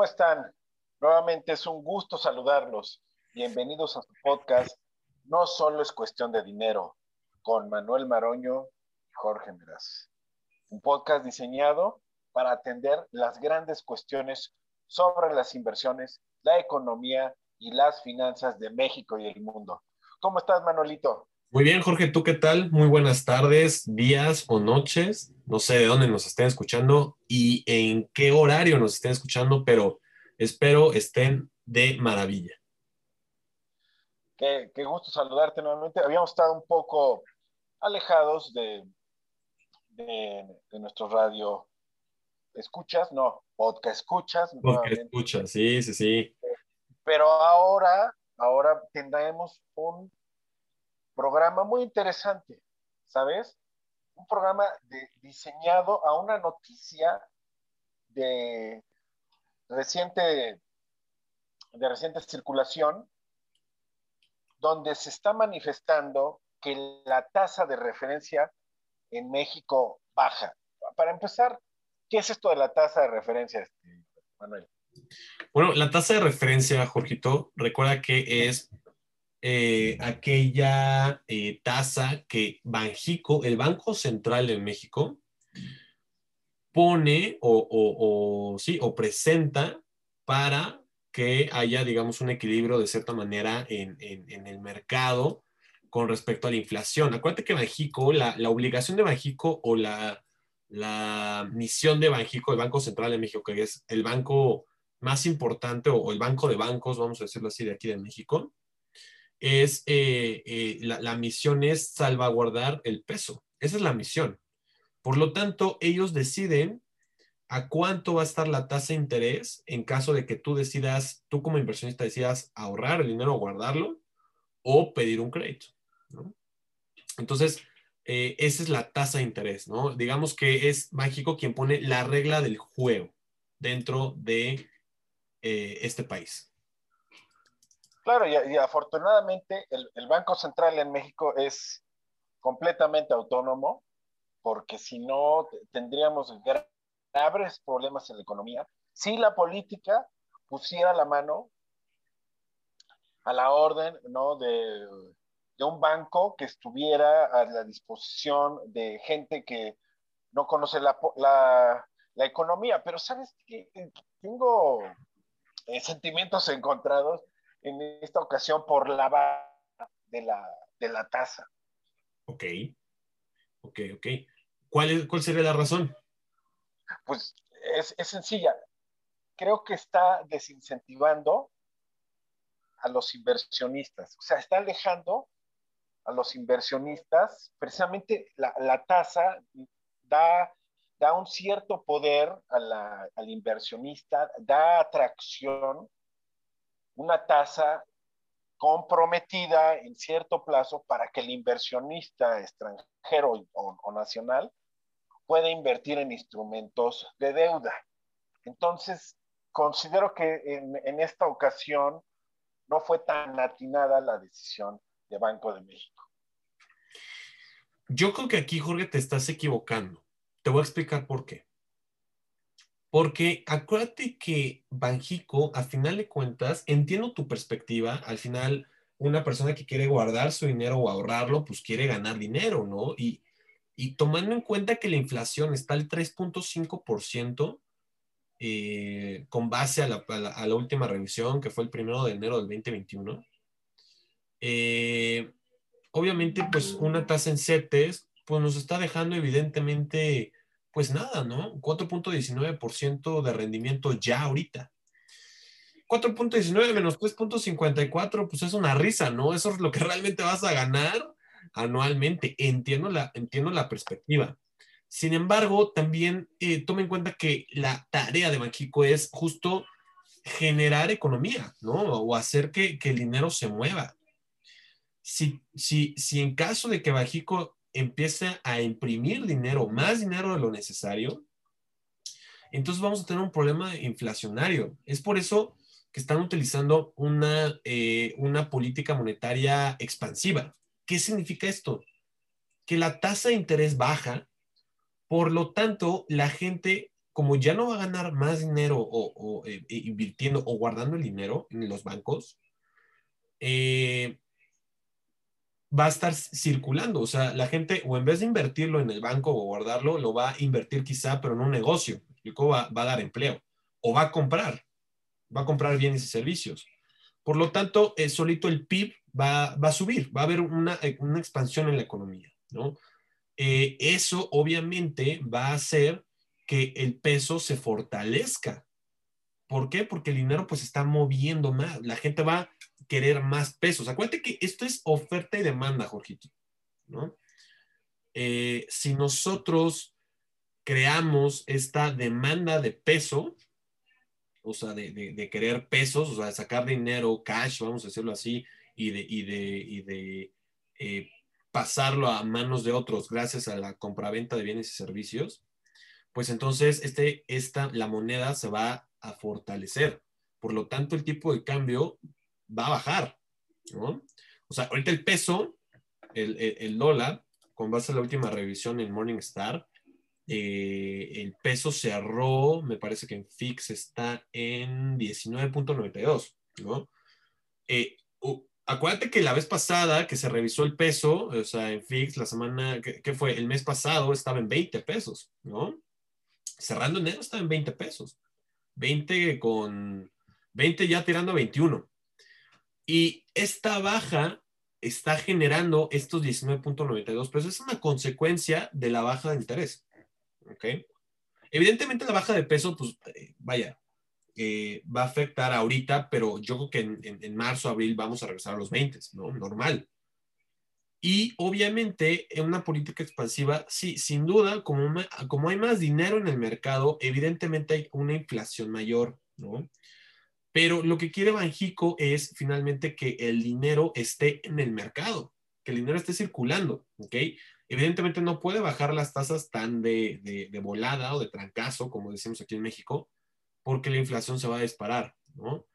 ¿Cómo están? Nuevamente es un gusto saludarlos. Bienvenidos a su podcast. No solo es cuestión de dinero, con Manuel Maroño y Jorge Meraz. Un podcast diseñado para atender las grandes cuestiones sobre las inversiones, la economía y las finanzas de México y el mundo. ¿Cómo estás, Manuelito? Muy bien, Jorge, ¿tú qué tal? Muy buenas tardes, días o noches. No sé de dónde nos estén escuchando y en qué horario nos estén escuchando, pero espero estén de maravilla. Qué, gusto saludarte nuevamente. Habíamos estado un poco alejados de, de, nuestro radio. ¿Escuchas? No, podcast escuchas. Podcast escuchas, sí, sí, sí. Pero ahora, ahora tendremos un programa muy interesante, ¿sabes? Un programa diseñado a una noticia de reciente, de reciente circulación, donde se está manifestando que la tasa de referencia en México baja. Para empezar, ¿qué es esto de la tasa de referencia, este, Manuel? Bueno, la tasa de referencia, Jorgito, recuerda que es eh, aquella eh, tasa que Banjico, el Banco Central de México, pone o, sí, o presenta para que haya, digamos, un equilibrio de cierta manera en, el mercado con respecto a la inflación. Acuérdate que Banjico, la, obligación de Banjico o la, la misión de Banjico, el Banco Central de México, que es el banco más importante o, el banco de bancos, vamos a decirlo así, de aquí de México, es, eh, eh, la, misión es salvaguardar el peso. Esa es la misión. Por lo tanto, ellos deciden a cuánto va a estar la tasa de interés en caso de que tú decidas, tú como inversionista decidas ahorrar el dinero guardarlo o pedir un crédito. Entonces, eh, esa es la tasa de interés, ¿no? Digamos que es Mágico quien pone la regla del juego dentro de este país. Claro, y, afortunadamente el, Banco Central en México es completamente autónomo, porque si no tendríamos graves problemas en la economía. Si la política pusiera la mano a la orden ¿no? de, un banco que estuviera a la disposición de gente que no conoce la, la, economía. Pero sabes que tengo eh, sentimientos encontrados en esta ocasión por la baja de la, de la tasa. Ok, ok, ok. ¿Cuál, ¿Cuál sería la razón? Pues es, es sencilla. Creo que está desincentivando a los inversionistas, o sea, está alejando a los inversionistas, precisamente la, la tasa da, da un cierto poder a la, al inversionista, da atracción una tasa comprometida en cierto plazo para que el inversionista extranjero o, nacional pueda invertir en instrumentos de deuda. Entonces, considero que en, esta ocasión no fue tan atinada la decisión de Banco de México. Yo creo que aquí, Jorge, te estás equivocando. Te voy a explicar por qué. Porque acuérdate que Banjico, a final de cuentas, entiendo tu perspectiva, al final una persona que quiere guardar su dinero o ahorrarlo, pues quiere ganar dinero, ¿no? Y, tomando en cuenta que la inflación está al 3.5%, eh, con base a la, última revisión, que fue el primero de enero del 2021, eh, obviamente, pues una tasa en CETES, pues nos está dejando evidentemente pues nada, ¿no? 4.19% de rendimiento ya ahorita. 4.19 menos 3.54, pues es una risa, ¿no? Eso es lo que realmente vas a ganar anualmente. Entiendo la, entiendo la perspectiva. Sin embargo, también eh, tome en cuenta que la tarea de Banxico es justo generar economía, ¿no? O hacer que, el dinero se mueva. Si, si, si en caso de que Bajico empieza a imprimir dinero, más dinero de lo necesario, entonces vamos a tener un problema inflacionario. Es por eso que están utilizando una, eh, una política monetaria expansiva. ¿Qué significa esto? Que la tasa de interés baja, por lo tanto, la gente como ya no va a ganar más dinero o, eh, invirtiendo o guardando el dinero en los bancos, eh, va a estar circulando. O sea, la gente, o en vez de invertirlo en el banco o guardarlo, lo va a invertir quizá, pero en un negocio. Va, va a dar empleo. O va a comprar. Va a comprar bienes y servicios. Por lo tanto, eh, solito el PIB va, a subir. Va a haber una, una expansión en la economía. ¿no? Eh, eso obviamente va a hacer que el peso se fortalezca. ¿Por qué? Porque el dinero pues está moviendo más. La gente va a querer más pesos. Acuérdate que esto es oferta y demanda, Jorgito. ¿no? Eh, si nosotros creamos esta demanda de peso, o sea, de, querer pesos, o sea, de sacar dinero, cash, vamos a decirlo así, y de, y de, y de eh, pasarlo a manos de otros gracias a la compraventa de bienes y servicios, pues entonces este, esta, la moneda se va a fortalecer. Por lo tanto, el tipo de cambio va a bajar, ¿no? O sea, ahorita el peso, el, el, dólar, con base a la última revisión en Morningstar, eh, el peso cerró, me parece que en FIX está en 19.92, ¿no? Eh, acuérdate que la vez pasada que se revisó el peso, o sea, en FIX, la semana, ¿qué, fue? El mes pasado estaba en 20 pesos, ¿no? Cerrando enero estaba en 20 pesos. 20 con 20 ya tirando a 21. Y esta baja está generando estos 19.92 pesos. Es una consecuencia de la baja de interés. ¿Ok? Evidentemente la baja de peso, pues eh, vaya, eh, va a afectar ahorita, pero yo creo que en, marzo, abril vamos a regresar a los 20, ¿no? Normal. Y obviamente en una política expansiva, sí, sin duda, como, como hay más dinero en el mercado, evidentemente hay una inflación mayor, ¿no? Pero lo que quiere Banjico es finalmente que el dinero esté en el mercado, que el dinero esté circulando, ¿ok? Evidentemente no puede bajar las tasas tan de, de, de volada o de trancazo, como decimos aquí en México, porque la inflación se va a disparar, ¿no?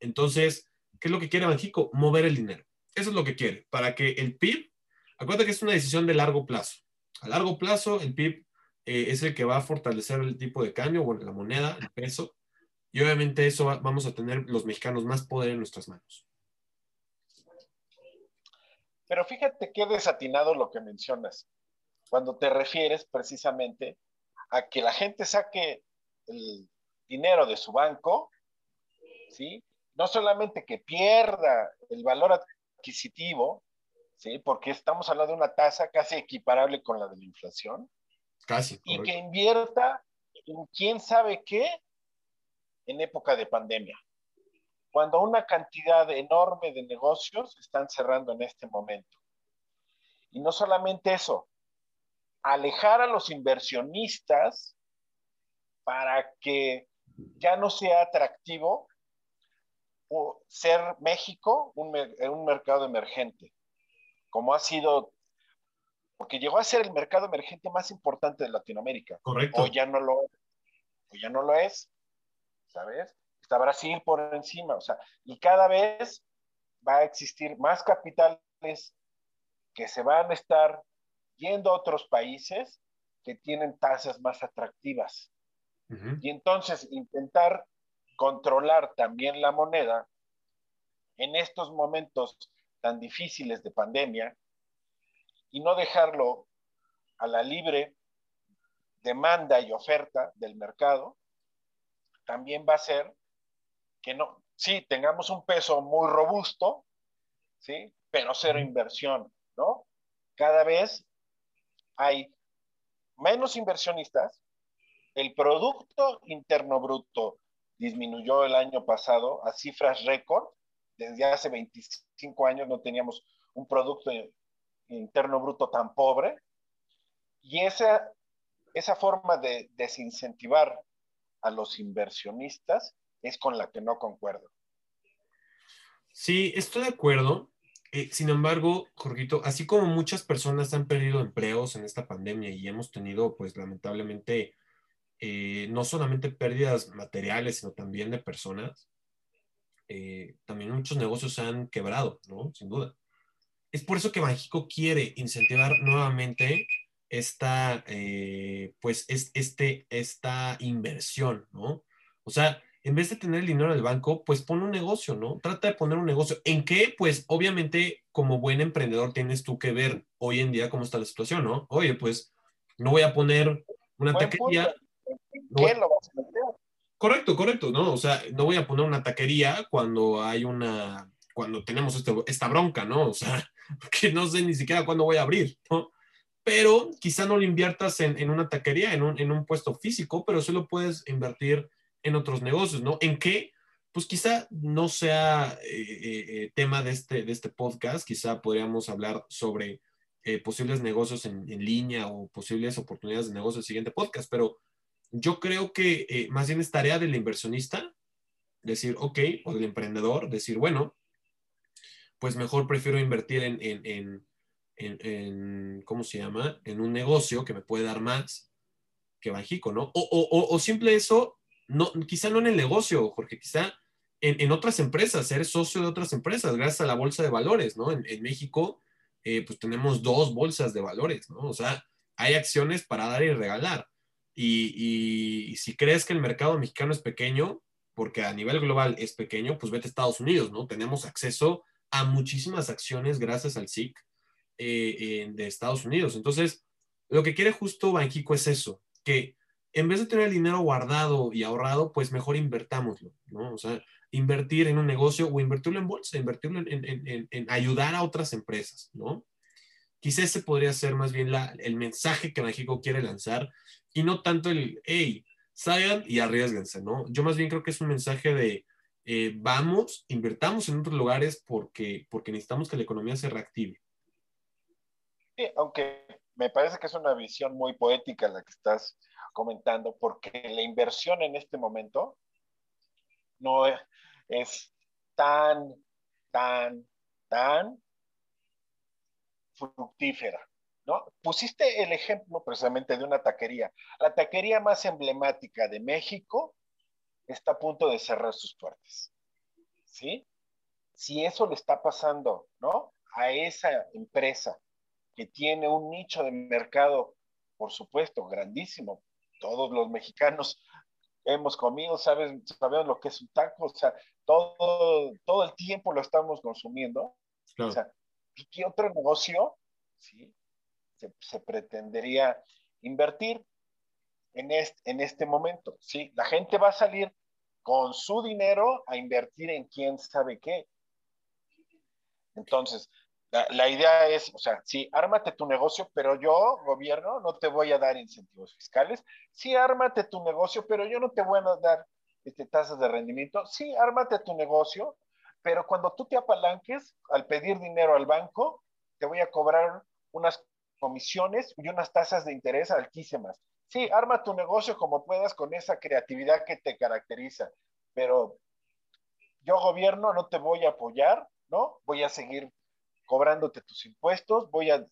Entonces, ¿qué es lo que quiere Banjico? Mover el dinero. Eso es lo que quiere, para que el PIB, acuérdate que es una decisión de largo plazo. A largo plazo, el PIB eh, es el que va a fortalecer el tipo de cambio, bueno, la moneda, el peso, y obviamente eso vamos a tener los mexicanos más poder en nuestras manos. Pero fíjate qué desatinado lo que mencionas, cuando te refieres precisamente a que la gente saque el dinero de su banco, ¿sí? No solamente que pierda el valor adquisitivo, ¿sí? Porque estamos hablando de una tasa casi equiparable con la de la inflación. Casi. Y que invierta en quién sabe qué en época de pandemia. Cuando una cantidad enorme de negocios están cerrando en este momento. Y no solamente eso, alejar a los inversionistas para que ya no sea atractivo ser México un, un mercado emergente, como ha sido, porque llegó a ser el mercado emergente más importante de Latinoamérica. Correcto. O ya no lo, o ya no lo es, ¿sabes? Está Brasil por encima, o sea, y cada vez va a existir más capitales que se van a estar yendo a otros países que tienen tasas más atractivas. Y entonces intentar controlar también la moneda en estos momentos tan difíciles de pandemia y no dejarlo a la libre demanda y oferta del mercado, también va a ser que no, sí, tengamos un peso muy robusto, ¿sí? Pero cero inversión, ¿no? Cada vez hay menos inversionistas, el Producto Interno Bruto disminuyó el año pasado a cifras récord. Desde hace 25 años no teníamos un Producto Interno Bruto tan pobre. Y esa, esa forma de desincentivar a los inversionistas es con la que no concuerdo. Sí, estoy de acuerdo. Eh, sin embargo, Jorgito, así como muchas personas han perdido empleos en esta pandemia y hemos tenido, pues lamentablemente, eh, no solamente pérdidas materiales, sino también de personas, eh, también muchos negocios se han quebrado, ¿no? Sin duda. Es por eso que México quiere incentivar nuevamente esta, eh, pues, es, este, esta inversión, ¿no? O sea, en vez de tener el dinero en el banco, pues pon un negocio, ¿no? Trata de poner un negocio. ¿En qué? Pues obviamente como buen emprendedor tienes tú que ver hoy en día cómo está la situación, ¿no? Oye, pues no voy a poner una taquería. ¿Qué lo vas a meter? Correcto, correcto, ¿no? O sea, no voy a poner una taquería cuando hay una, cuando tenemos este, esta bronca, ¿no? O sea, que no sé ni siquiera cuándo voy a abrir, ¿no? Pero quizá no lo inviertas en, en una taquería, en un, en un puesto físico, pero sí lo puedes invertir en otros negocios, ¿no? ¿En qué? Pues quizá no sea eh, eh, eh, tema de este, de este podcast, quizá podríamos hablar sobre posibles negocios en, en, línea o posibles oportunidades de negocio en el siguiente podcast, pero yo creo que más bien es tarea del inversionista decir, ok, o del emprendedor, decir, bueno, pues mejor prefiero invertir en, en, en, en, ¿cómo se llama? En un negocio que me puede dar más que Banjico, ¿no? O, o, o simple eso, no, quizá no en el negocio, Jorge, quizá en, otras empresas, ser socio de otras empresas, gracias a la bolsa de valores, ¿no? En, México, eh, pues tenemos dos bolsas de valores, ¿no? O sea, hay acciones para dar y regalar. Y, si crees que el mercado mexicano es pequeño, porque a nivel global es pequeño, pues vete a Estados Unidos, ¿no? Tenemos acceso a muchísimas acciones gracias al SIC eh, de Estados Unidos. Entonces, lo que quiere justo Banjico es eso, que en vez de tener el dinero guardado y ahorrado, pues mejor invertámoslo, ¿no? O sea, invertir en un negocio o invertirlo en bolsa, invertirlo en, ayudar a otras empresas, ¿no? Quizá ese podría ser más bien el mensaje que México quiere lanzar y no tanto el, hey, salgan y arriesguense, ¿no? Yo más bien creo que es un mensaje de, eh, vamos, invertamos en otros lugares porque, porque necesitamos que la economía se reactive. Sí, aunque me parece que es una visión muy poética la que estás comentando, porque la inversión en este momento no es, tan, tan, tan fructífera. ¿No? Pusiste el ejemplo precisamente de una taquería. La taquería más emblemática de México está a punto de cerrar sus puertas. ¿Sí? Si eso le está pasando, ¿no? A esa empresa que tiene un nicho de mercado, por supuesto, grandísimo, todos los mexicanos hemos comido, sabes, sabemos lo que es un taco, o sea, todo, todo el tiempo lo estamos consumiendo. O sea, ¿qué otro negocio se, pretendería invertir en este, en este momento? ¿sí? La gente va a salir con su dinero a invertir en quién sabe qué. Entonces, la, idea es, o sea, sí, ármate tu negocio, pero yo, gobierno, no te voy a dar incentivos fiscales. Sí, ármate tu negocio, pero yo no te voy a dar este, tasas de rendimiento. Sí, ármate tu negocio, pero cuando tú te apalanques al pedir dinero al banco, te voy a cobrar unas comisiones y unas tasas de interés altísimas. Sí, arma tu negocio como puedas con esa creatividad que te caracteriza, pero yo gobierno no te voy a apoyar, ¿no? Voy a seguir cobrándote tus impuestos, voy a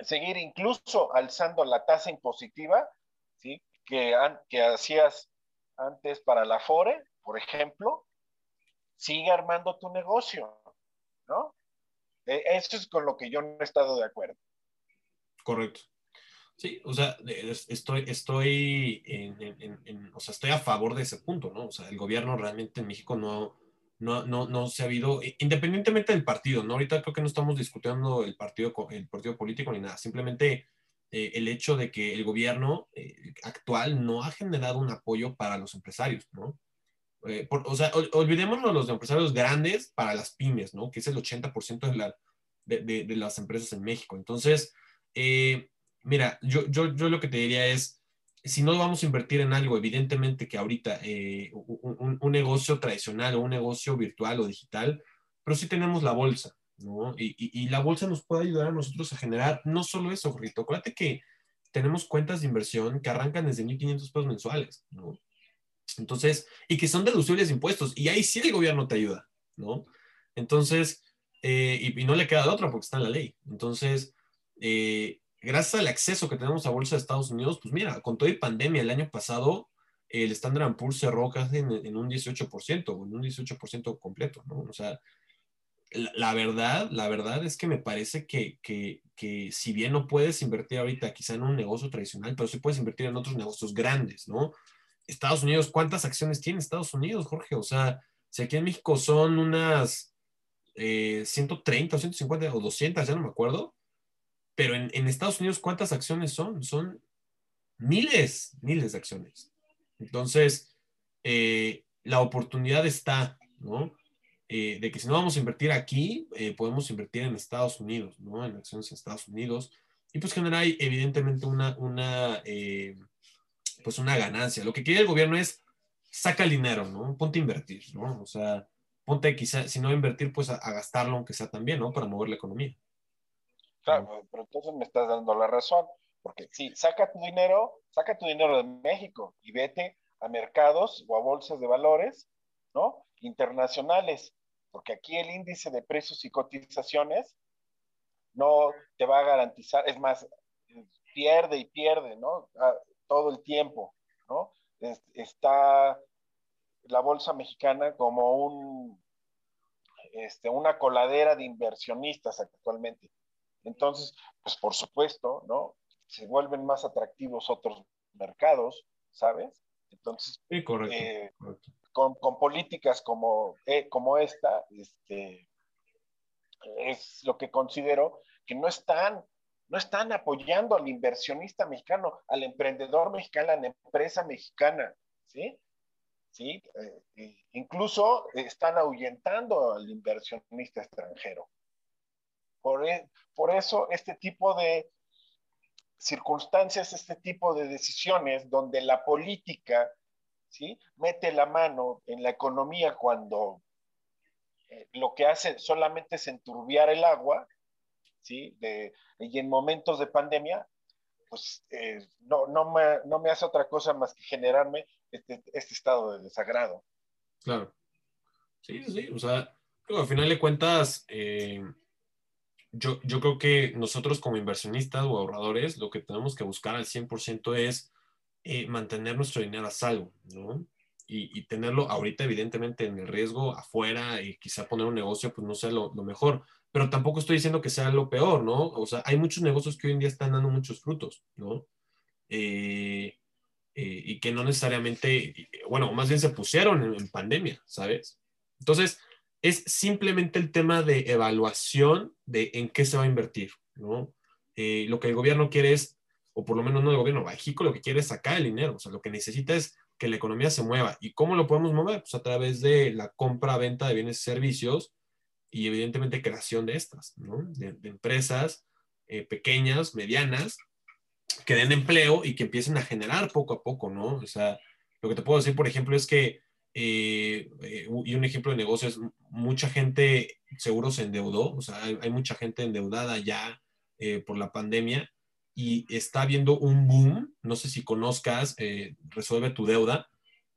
seguir incluso alzando la tasa impositiva, ¿sí? Que, hacías antes para la FORE, por ejemplo, sigue armando tu negocio, ¿no? E, eso es con lo que yo no he estado de acuerdo. Correcto. Sí, o sea, estoy, estoy, o sea, estoy a favor de ese punto, ¿no? O sea, el gobierno realmente en México no, no, no, no se ha habido, independientemente del partido, ¿no? Ahorita creo que no estamos discutiendo el partido, el partido político ni nada, simplemente eh, el hecho de que el gobierno eh, actual no ha generado un apoyo para los empresarios, ¿no? Eh, o sea, olvidémonos de los empresarios grandes para las pymes, ¿no? Que es el 80% de, la, las empresas en México. Entonces, mira, yo, yo, yo lo que te diría es, si no vamos a invertir en algo, evidentemente que ahorita eh, un, negocio tradicional o un negocio virtual o digital, pero sí tenemos la bolsa, ¿no? Y, la bolsa nos puede ayudar a nosotros a generar no solo eso, Rito, acuérdate que tenemos cuentas de inversión que arrancan desde 1.500 pesos mensuales, ¿no? Entonces, y que son deducibles de impuestos, y ahí sí el gobierno te ayuda, ¿no? Entonces, eh, y, no le queda de otra porque está en la ley. Entonces, eh, gracias al acceso que tenemos a Bolsa de Estados Unidos, pues mira, con toda la pandemia el año pasado, el Standard Poor's cerró casi en, un 18% o en un 18% completo, ¿no? O sea, la, verdad, la verdad es que me parece que, que, si bien no puedes invertir ahorita quizá en un negocio tradicional, pero sí puedes invertir en otros negocios grandes, ¿no? Estados Unidos, ¿cuántas acciones tiene Estados Unidos, Jorge? O sea, si aquí en México son unas 130 o 150 o 200, ya no me acuerdo, pero en, en Estados Unidos, ¿cuántas acciones son? Son miles, miles de acciones. Entonces, eh, la oportunidad está, ¿no? Eh, de que si no vamos a invertir aquí, eh, podemos invertir en Estados Unidos, ¿no? En acciones en Estados Unidos. Y pues generar evidentemente una, una, pues una ganancia. Lo que quiere el gobierno es saca el dinero, ¿no? Ponte a invertir, ¿no? O sea, ponte quizá, si no a invertir, pues a, gastarlo aunque sea también, ¿no? Para mover la economía. Claro, pero entonces me estás dando la razón, porque si saca tu dinero, saca tu dinero de México y vete a mercados o a bolsas de valores, ¿no? Internacionales, porque aquí el índice de precios y cotizaciones no te va a garantizar, es más, pierde y pierde, ¿no? Todo el tiempo, ¿no? está la bolsa mexicana como un, este, una coladera de inversionistas actualmente. Entonces, pues por supuesto, ¿no? Se vuelven más atractivos otros mercados, ¿sabes? Entonces, sí, correcto, eh, Con, políticas como, eh, como esta, este, es lo que considero que no están, no están apoyando al inversionista mexicano, al emprendedor mexicano, a la empresa mexicana, ¿sí? ¿Sí? Eh, incluso están ahuyentando al inversionista extranjero. Por, e, por eso este tipo de circunstancias, este tipo de decisiones donde la política ¿sí? mete la mano en la economía cuando eh, lo que hace solamente es enturbiar el agua, ¿sí? De, y en momentos de pandemia, pues eh, no, no, me, no, me, hace otra cosa más que generarme este, este estado de desagrado. Claro. Sí, sí, o sea, al final de cuentas, eh, yo, yo creo que nosotros como inversionistas o ahorradores, lo que tenemos que buscar al 100% es eh, mantener nuestro dinero a salvo, ¿no? Y, y, tenerlo ahorita, evidentemente, en el riesgo afuera y quizá poner un negocio, pues no sea lo, lo, mejor. Pero tampoco estoy diciendo que sea lo peor, ¿no? O sea, hay muchos negocios que hoy en día están dando muchos frutos, ¿no? Eh, eh, y que no necesariamente, bueno, más bien se pusieron en, pandemia, ¿sabes? Entonces, es simplemente el tema de evaluación de en qué se va a invertir, ¿no? Eh, lo que el gobierno quiere es, o por lo menos no el gobierno, Bajico lo que quiere es sacar el dinero, o sea, lo que necesita es que la economía se mueva. ¿Y cómo lo podemos mover? Pues a través de la compra-venta de bienes y servicios y evidentemente creación de estas, ¿no? De, empresas eh, pequeñas, medianas, que den empleo y que empiecen a generar poco a poco, ¿no? O sea, lo que te puedo decir, por ejemplo, es que eh, eh, y un ejemplo de negocio es mucha gente seguro se endeudó, o sea, hay, mucha gente endeudada ya por la pandemia y está habiendo un boom, no sé si conozcas, Resuelve tu deuda,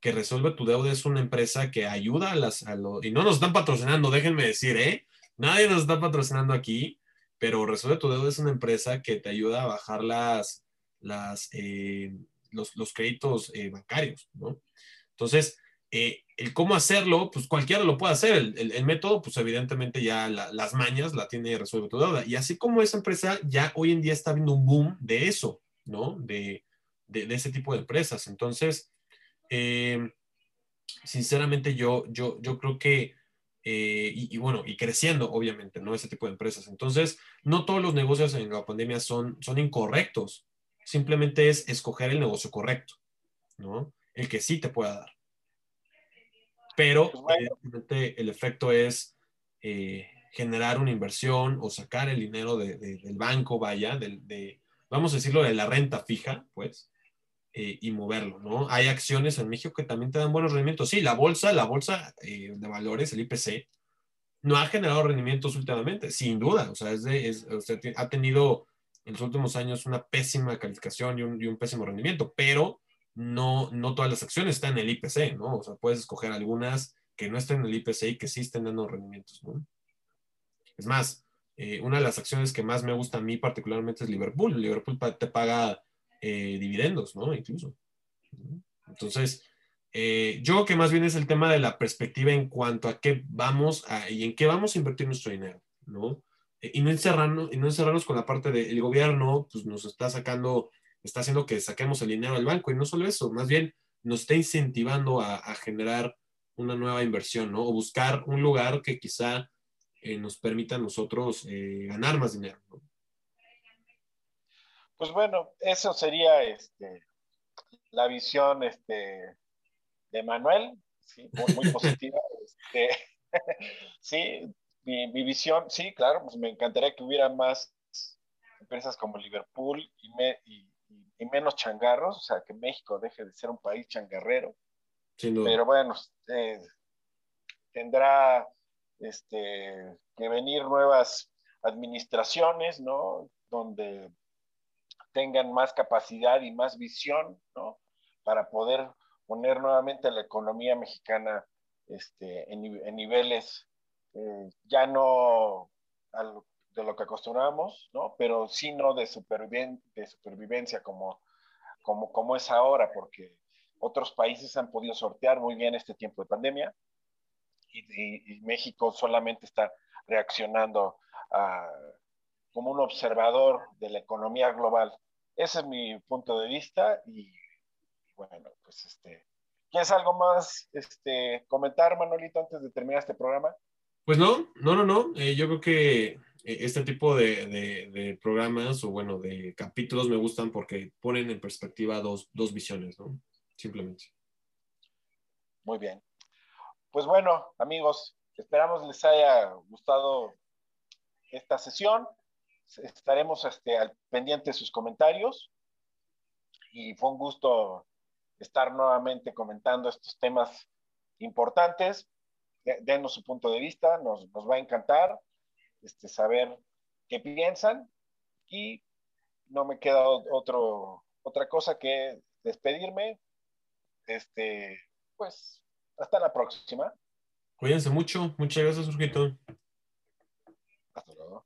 que Resuelve tu deuda es una empresa que ayuda a las, y no nos están patrocinando, déjenme decir, ¿eh? Nadie nos está patrocinando aquí, pero Resuelve tu deuda es una empresa que te ayuda a bajar las, las, los, los, créditos bancarios, ¿no? Entonces, eh, el cómo hacerlo, pues cualquiera lo puede hacer. El, método, pues evidentemente ya las mañas la tiene resuelve tu deuda. Y así como esa empresa, ya hoy en día está habiendo un boom de eso, ¿no? De, ese tipo de empresas. Entonces, eh, sinceramente yo, yo, yo creo que, eh, y, bueno, y creciendo, obviamente, ¿no? Ese tipo de empresas. Entonces, no todos los negocios en la pandemia son, son incorrectos. Simplemente es escoger el negocio correcto, ¿no? El que sí te pueda dar pero evidentemente el efecto es eh, generar una inversión o sacar el dinero del banco, vaya, de, vamos a decirlo, de la renta fija, pues, eh, y moverlo, ¿no? Hay acciones en México que también te dan buenos rendimientos. Sí, la bolsa, la bolsa eh, de valores, el IPC, no ha generado rendimientos últimamente, sin duda, o sea, es es, ha tenido en los últimos años una pésima calificación y un, y un pésimo rendimiento, pero no, no todas las acciones están en el IPC, ¿no? O sea, puedes escoger algunas que no estén en el IPC y que sí estén dando rendimientos, ¿no? Es más, eh, una de las acciones que más me gusta a mí particularmente es Liverpool. Liverpool te paga eh, dividendos, ¿no? Incluso. Entonces, Eh, yo que más bien es el tema de la perspectiva en cuanto a qué vamos a, y en qué vamos a invertir nuestro dinero, ¿no? Eh, y no encerrarnos, y no encerrarnos con la parte del gobierno, pues nos está sacando, está haciendo que saquemos el dinero al banco y no solo eso, más bien nos está incentivando a, generar una nueva inversión, ¿no? O buscar un lugar que quizá nos permita a nosotros ganar más dinero, ¿no? Pues bueno, eso sería este, la visión este, de Manuel, ¿sí? muy, positiva. Este, sí, mi, visión, sí, claro, pues me encantaría que hubiera más empresas como Liverpool y, menos changarros, o sea, que México deje de ser un país changarrero. Pero bueno, eh, tendrá este, que venir nuevas administraciones, ¿no? Donde tengan más capacidad y más visión, ¿no? Para poder poner nuevamente la economía mexicana este, en, niveles eh, ya no de lo que acostumbramos, ¿no? Pero sí no de, de supervivencia como, como, como es ahora, porque otros países han podido sortear muy bien este tiempo de pandemia y, México solamente está reaccionando como un observador de la economía global. Ese es mi punto de vista y bueno, pues este, ¿quieres algo más este, comentar, Manolito, antes de terminar este programa? Pues no, no, no, no. Eh, yo creo que eh, este tipo de, de, programas o bueno, de capítulos me gustan porque ponen en perspectiva dos, dos visiones, ¿no? Simplemente. Muy bien. Pues bueno, amigos, esperamos les haya gustado esta sesión. Estaremos este, al pendiente de sus comentarios. Y fue un gusto estar nuevamente comentando estos temas importantes. Denos su punto de vista, nos, va a encantar este, saber qué piensan y no me queda otro, otra cosa que despedirme. Este, pues, hasta la próxima. Cuídense mucho. Muchas gracias, Urgito. Hasta luego.